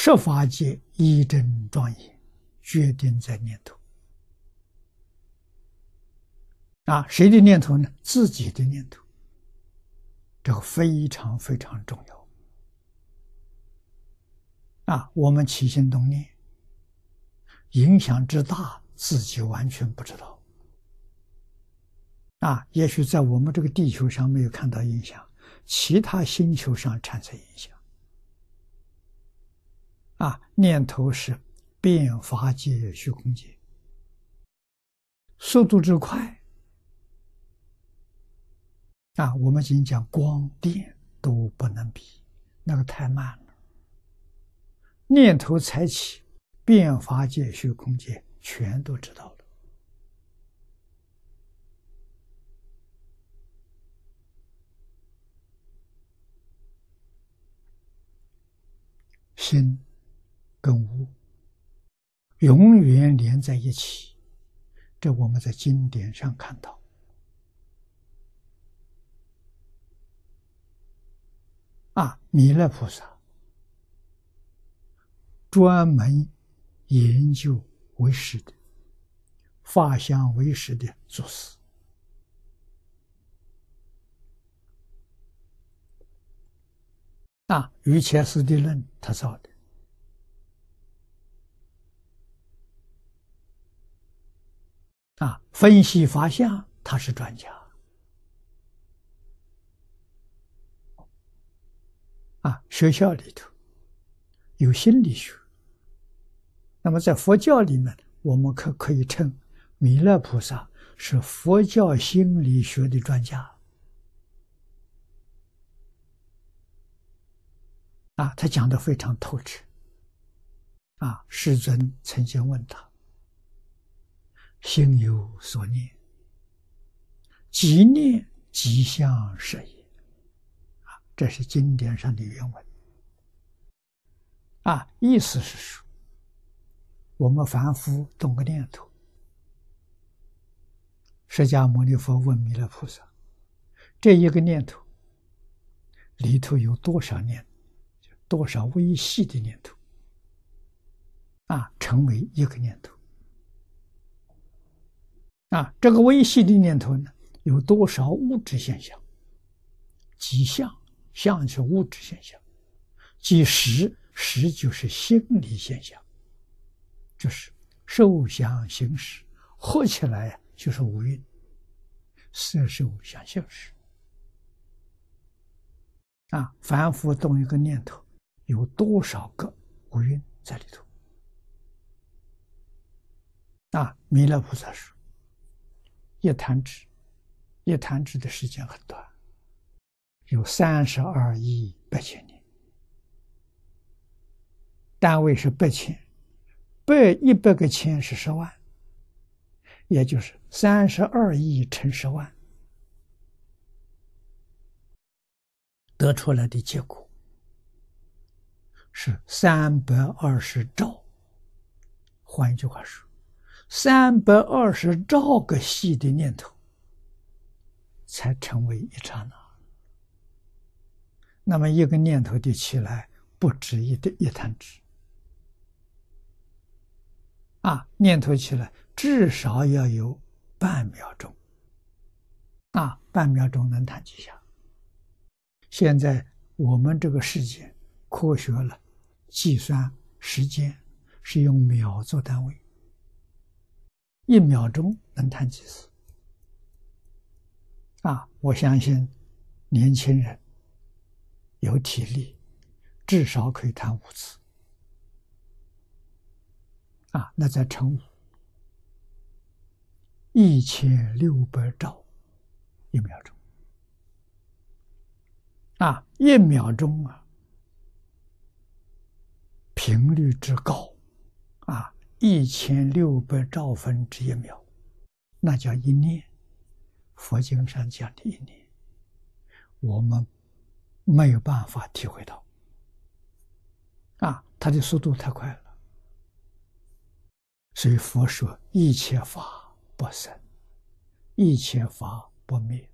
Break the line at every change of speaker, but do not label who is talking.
设法界一真庄严，决定在念头。啊，谁的念头呢？自己的念头，这个非常非常重要。啊，我们起心动念，影响之大，自己完全不知道。啊，也许在我们这个地球上没有看到影响，其他星球上产生影响。啊，念头是变法界、虚空界，速度之快。啊，我们仅讲光电都不能比，那个太慢了。念头才起，变法界、虚空界全都知道了。心跟无永远连在一起，这我们在经典上看到。啊，弥勒菩萨专门研究为师的法相为师的祖师啊，于切斯的论他造的啊，分析法相他是专家。啊，学校里头有心理学，那么在佛教里面，我们可可以称弥勒菩萨是佛教心理学的专家。啊，他讲的非常透彻。啊，世尊曾经问他：“心有所念，即念即相是也。”啊这是经典上的原文，啊，意思是说，我们凡夫动个念头，释迦牟尼佛问弥勒菩萨，这一个念头里头有多少念，多少微细的念头，啊，成为一个念头，啊，这个微细的念头呢，有多少物质现象，即相。相是物质现象，即实实就是心理现象，就是受想行识合起来就是五蕴，色受想行识啊，凡夫动一个念头，有多少个五蕴在里头？啊，弥勒菩萨说，一弹指，一弹指的时间很短。有三十二亿八千年，单位是八千，百一百个千是十万，也就是三十二亿乘十万，得出来的结果是三百二十兆。换一句话说，三百二十兆个细的念头，才成为一刹那。那么一个念头的起来，不止一的一弹指啊！念头起来至少要有半秒钟啊，半秒钟能弹几下？现在我们这个世界科学了，计算时间是用秒做单位，一秒钟能弹几次？啊！我相信年轻人。有体力，至少可以弹五次啊！那再乘五，一千六百兆一秒钟啊！一秒钟啊，频率之高啊，一千六百兆分之一秒，那叫一念。佛经上讲的一念，我们。没有办法体会到，啊，它的速度太快了，所以佛说一切法不生，一切法不灭，